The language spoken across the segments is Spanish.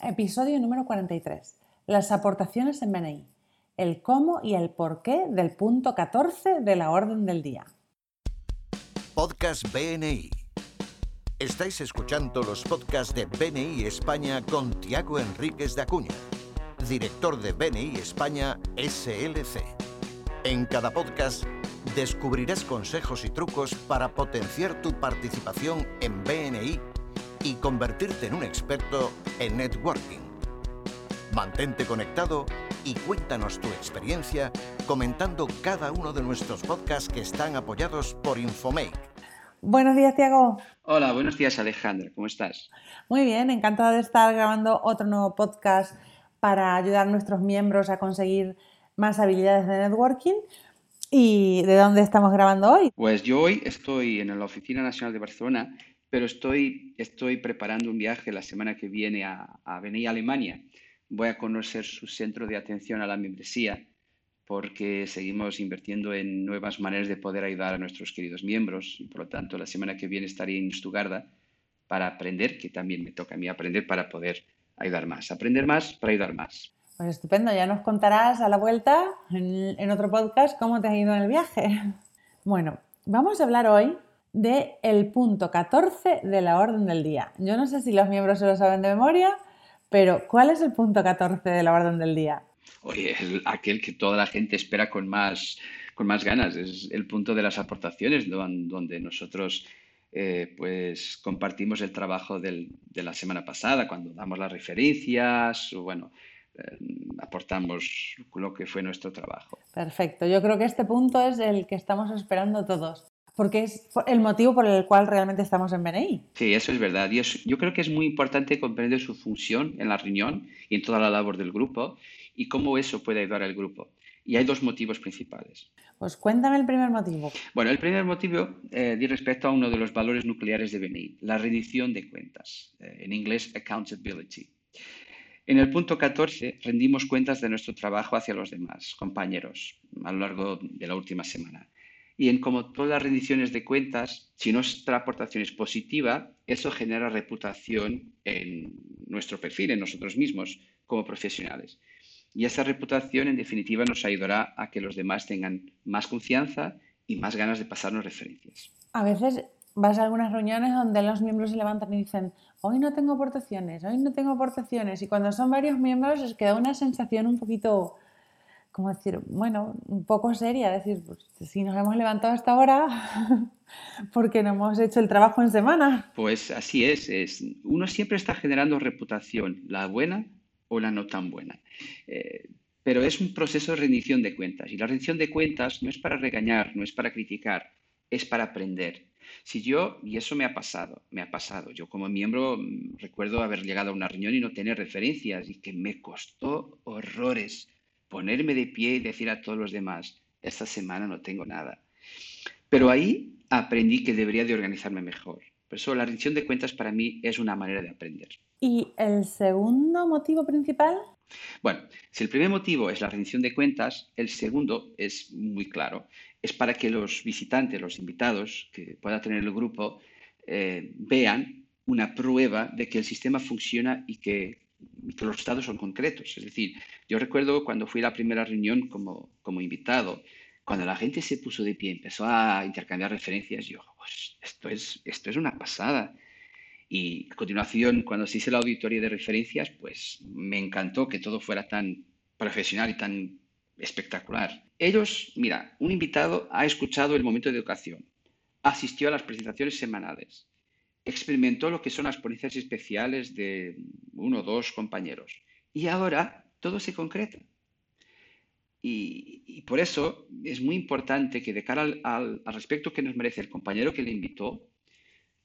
Episodio número 43. Las aportaciones en BNI. El cómo y el por qué del punto 14 de la orden del día. Podcast BNI. Estáis escuchando los podcasts de BNI España con Tiago Enríquez de Acuña, director de BNI España SLC. En cada podcast descubrirás consejos y trucos para potenciar tu participación en BNI y convertirte en un experto en networking. Mantente conectado y cuéntanos tu experiencia comentando cada uno de nuestros podcasts que están apoyados por Infomake. Buenos días, Tiago. Hola, buenos días, Alejandra. ¿Cómo estás? Muy bien, encantada de estar grabando otro nuevo podcast para ayudar a nuestros miembros a conseguir más habilidades de networking. ¿Y de dónde estamos grabando hoy? Pues yo hoy estoy en la Oficina Nacional de Barcelona, pero estoy, estoy preparando un viaje la semana que viene a, a BNI Alemania. Voy a conocer su centro de atención a la membresía porque seguimos invirtiendo en nuevas maneras de poder ayudar a nuestros queridos miembros y por lo tanto la semana que viene estaré en Stuttgart para aprender, que también me toca a mí aprender para poder ayudar más. Aprender más para ayudar más. Pues estupendo, ya nos contarás a la vuelta en, otro podcast cómo te has ido en el viaje. Bueno, vamos a hablar hoy de el punto 14 de la orden del día. Yo no sé si los miembros se lo saben de memoria, pero ¿cuál es el punto 14 de la orden del día? Oye, aquel que toda la gente espera con más, con más ganas. Es el punto de las aportaciones, donde nosotros eh, pues compartimos el trabajo de la semana pasada, cuando damos las referencias, o bueno, eh, aportamos lo que fue nuestro trabajo. Perfecto. Yo creo que este punto es el que estamos esperando todos, porque es el motivo por el cual realmente estamos en BNI. Sí, eso es verdad. Y yo creo que es muy importante comprender su función en la reunión y en toda la labor del grupo y cómo eso puede ayudar al grupo. Y hay dos motivos principales. Pues cuéntame el primer motivo. Bueno, el primer motivo eh, respecto a uno de los valores nucleares de BNI, la rendición de cuentas, eh, en inglés accountability. En el punto 14 rendimos cuentas de nuestro trabajo hacia los demás, compañeros, a lo largo de la última semana. Y en como todas las rendiciones de cuentas, si nuestra aportación es positiva, eso genera reputación en nuestro perfil, en nosotros mismos como profesionales. Y esa reputación, en definitiva, nos ayudará a que los demás tengan más confianza y más ganas de pasarnos referencias. A veces vas a algunas reuniones donde los miembros se levantan y dicen, hoy no tengo aportaciones, hoy no tengo aportaciones. Y cuando son varios miembros es queda una sensación un poquito, como decir, bueno, un poco seria, decir, pues, si nos hemos levantado hasta ahora, porque no hemos hecho el trabajo en semana. Pues así es, es, uno siempre está generando reputación, la buena o la no tan buena. Eh, pero es un proceso de rendición de cuentas. Y la rendición de cuentas no es para regañar, no es para criticar, es para aprender. Si yo, y eso me ha pasado, me ha pasado, yo como miembro mm, recuerdo haber llegado a una reunión y no tener referencias y que me costó horrores ponerme de pie y decir a todos los demás, esta semana no tengo nada. Pero ahí aprendí que debería de organizarme mejor. Por eso la rendición de cuentas para mí es una manera de aprender. ¿Y el segundo motivo principal? Bueno, si el primer motivo es la rendición de cuentas, el segundo es muy claro. Es para que los visitantes, los invitados que pueda tener el grupo, eh, vean una prueba de que el sistema funciona y que, los resultados son concretos. Es decir, yo recuerdo cuando fui a la primera reunión como, como invitado, cuando la gente se puso de pie, empezó a intercambiar referencias, yo, pues esto es, esto es una pasada. Y a continuación, cuando se hizo la auditoría de referencias, pues me encantó que todo fuera tan profesional y tan espectacular. Ellos, mira, un invitado ha escuchado el momento de educación, asistió a las presentaciones semanales, experimentó lo que son las ponencias especiales de uno o dos compañeros y ahora todo se concreta. Y, por eso es muy importante que de cara al, al, al respecto que nos merece el compañero que le invitó,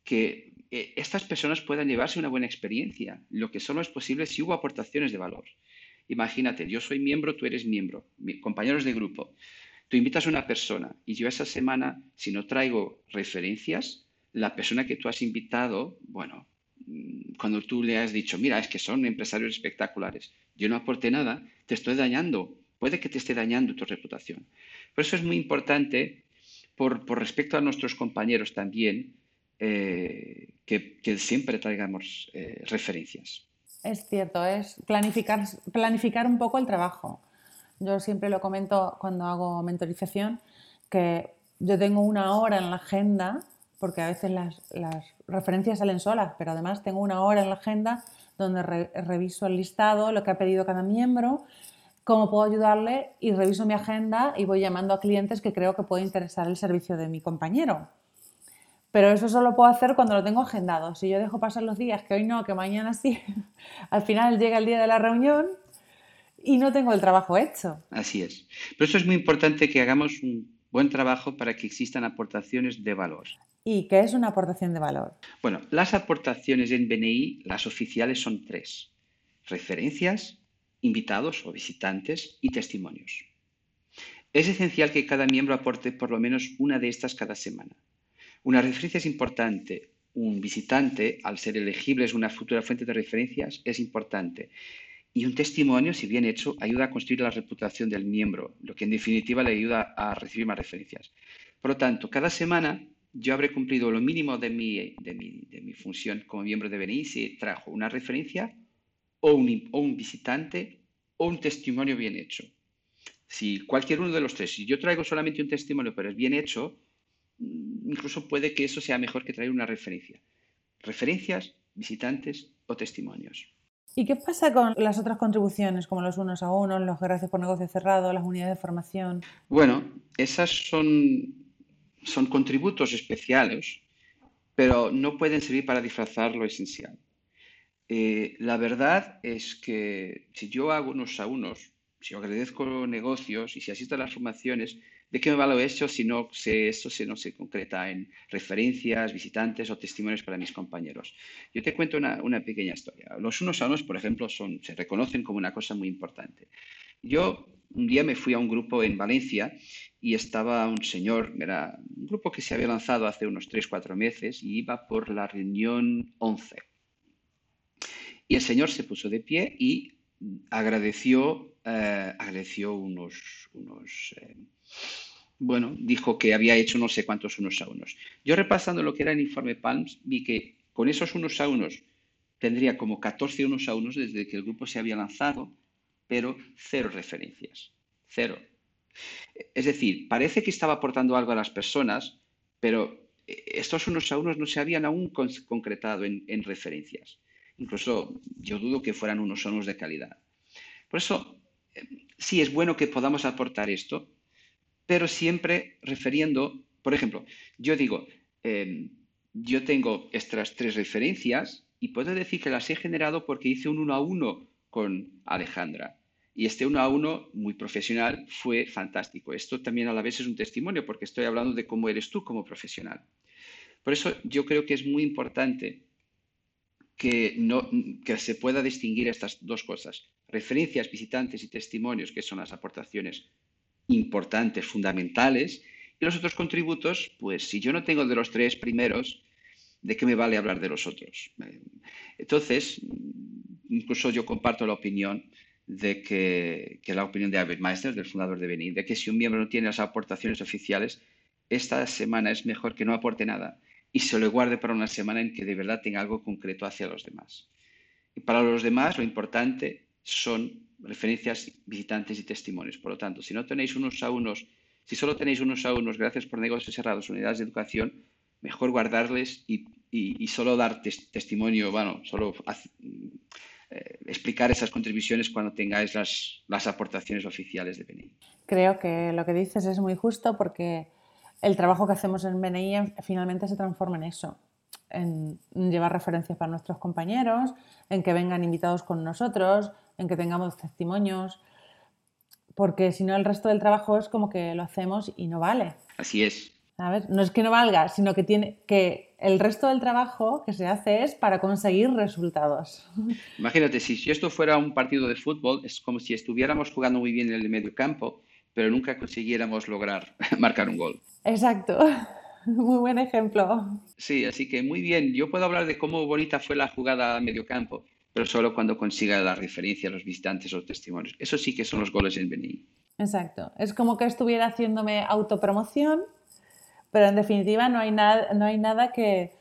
que eh, estas personas puedan llevarse una buena experiencia. Lo que solo es posible si hubo aportaciones de valor. Imagínate, yo soy miembro, tú eres miembro, compañeros de grupo. Tú invitas a una persona y yo esa semana, si no traigo referencias, la persona que tú has invitado, bueno, mm, cuando tú le has dicho, mira, es que son empresarios espectaculares, yo no aporté nada, te estoy dañando, puede que te esté dañando tu reputación. Por eso es muy importante, por, por respecto a nuestros compañeros también, eh, que, siempre traigamos eh, referencias. Es cierto, es planificar, planificar un poco el trabajo. Yo siempre lo comento cuando hago mentorización, que yo tengo una hora en la agenda, porque a veces las, referencias salen solas, pero además tengo una hora en la agenda donde reviso el listado, lo que ha pedido cada miembro, cómo puedo ayudarle y reviso mi agenda y voy llamando a clientes que creo que puede interesar el servicio de mi compañero. Pero eso solo puedo hacer cuando lo tengo agendado. Si yo dejo pasar los días, que hoy no, que mañana sí, al final llega el día de la reunión y no tengo el trabajo hecho. Así es. Pero eso es muy importante que hagamos un buen trabajo para que existan aportaciones de valor. ¿Y qué es una aportación de valor? Bueno, las aportaciones en BNI, las oficiales son tres. Referencias, invitados o visitantes y testimonios. Es esencial que cada miembro aporte por lo menos una de estas cada semana. Una referencia es importante. Un visitante, al ser elegible, es una futura fuente de referencias, es importante. Y un testimonio, si bien hecho, ayuda a construir la reputación del miembro, lo que en definitiva le ayuda a recibir más referencias. Por lo tanto, cada semana yo habré cumplido lo mínimo de mi, de mi, función como miembro de BNI si trajo una referencia o un, o un visitante o un testimonio bien hecho. Si cualquier uno de los tres, si yo traigo solamente un testimonio pero es bien hecho, incluso puede que eso sea mejor que traer una referencia. Referencias, visitantes o testimonios. ¿Y qué pasa con las otras contribuciones, como los unos a unos, los gracias por negocio cerrado, las unidades de formación? Bueno, esas son, son contributos especiales, pero no pueden servir para disfrazar lo esencial. Eh, la verdad es que si yo hago unos a unos, si agradezco negocios y si asisto a las formaciones, ¿De qué me vale eso si no se, eso se, no se concreta en referencias, visitantes o testimonios para mis compañeros? Yo te cuento una, una pequeña historia. Los unos a unos, por ejemplo, son, se reconocen como una cosa muy importante. Yo un día me fui a un grupo en Valencia y estaba un señor, era un grupo que se había lanzado hace unos 3, 4 meses y iba por la reunión 11. Y el señor se puso de pie y agradeció, eh, agradeció unos, unos eh, bueno, dijo que había hecho no sé cuántos unos a unos. Yo repasando lo que era el informe Palms, vi que con esos unos a unos tendría como 14 unos a unos desde que el grupo se había lanzado, pero cero referencias. Cero. Es decir, parece que estaba aportando algo a las personas, pero estos unos a unos no se habían aún concretado en, referencias. Incluso yo dudo que fueran unos a unos de calidad. Por eso, eh, sí es bueno que podamos aportar esto, pero siempre refiriendo, por ejemplo, yo digo, em, yo tengo estas tres referencias y puedo decir que las he generado porque hice un uno a uno con Alejandra. Y este uno a uno, muy profesional, fue fantástico. Esto también a la vez es un testimonio porque estoy hablando de cómo eres tú como profesional. Por eso yo creo que es muy importante que, no, que se pueda distinguir estas dos cosas. Referencias, visitantes y testimonios, que son las aportaciones importantes, fundamentales, y los otros contributos, pues si yo no tengo de los tres primeros, ¿de qué me vale hablar de los otros? Entonces, incluso yo comparto la opinión de que, que la opinión de Albert Meister, del fundador de Beni, de que si un miembro no tiene las aportaciones oficiales, esta semana es mejor que no aporte nada y se lo guarde para una semana en que de verdad tenga algo concreto hacia los demás. Y para los demás, lo importante son referencias, visitantes y testimonios. Por lo tanto, si no tenéis unos a unos, si solo tenéis unos a unos gracias por negocios cerrados, unidades de educación, mejor guardarles y, solo dar testimonio, bueno, solo eh, explicar esas contribuciones cuando tengáis las, las aportaciones oficiales de BNI. Creo que lo que dices es muy justo porque el trabajo que hacemos en BNI finalmente se transforma en eso, en llevar referencias para nuestros compañeros, en que vengan invitados con nosotros, en que tengamos testimonios, porque si no el resto del trabajo es como que lo hacemos y no vale. Así es. ¿Sabes? No es que no valga, sino que tiene que el resto del trabajo que se hace es para conseguir resultados. Imagínate, si esto fuera un partido de fútbol, es como si estuviéramos jugando muy bien en el medio campo, pero nunca consiguiéramos lograr marcar un gol. Exacto. Muy buen ejemplo. Sí, así que muy bien. Yo puedo hablar de cómo bonita fue la jugada a medio campo, pero solo cuando consiga la referencia a los visitantes o testimonios. Eso sí que son los goles en BNI. Exacto. Es como que estuviera haciéndome autopromoción, pero en definitiva no hay, nada, no hay nada que...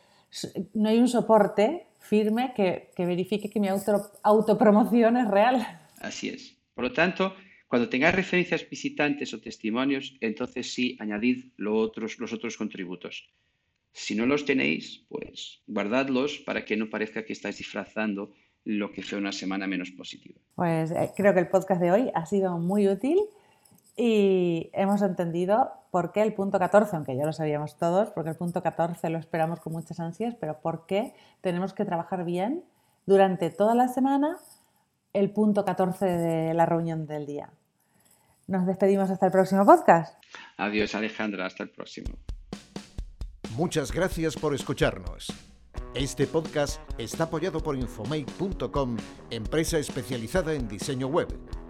No hay un soporte firme que, verifique que mi auto, autopromoción es real. Así es. Por lo tanto, cuando tengáis referencias visitantes o testimonios, entonces sí añadid otros, los otros contributos. Si no los tenéis, pues guardadlos para que no parezca que estáis disfrazando lo que fue una semana menos positiva. Pues eh, creo que el podcast de hoy ha sido muy útil y hemos entendido por qué el punto 14, aunque ya lo sabíamos todos, porque el punto 14 lo esperamos con muchas ansias, pero por qué tenemos que trabajar bien durante toda la semana el punto 14 de la reunión del día. Nos despedimos hasta el próximo podcast. Adiós Alejandra, hasta el próximo. Muchas gracias por escucharnos. Este podcast está apoyado por Infomake.com, empresa especializada en diseño web,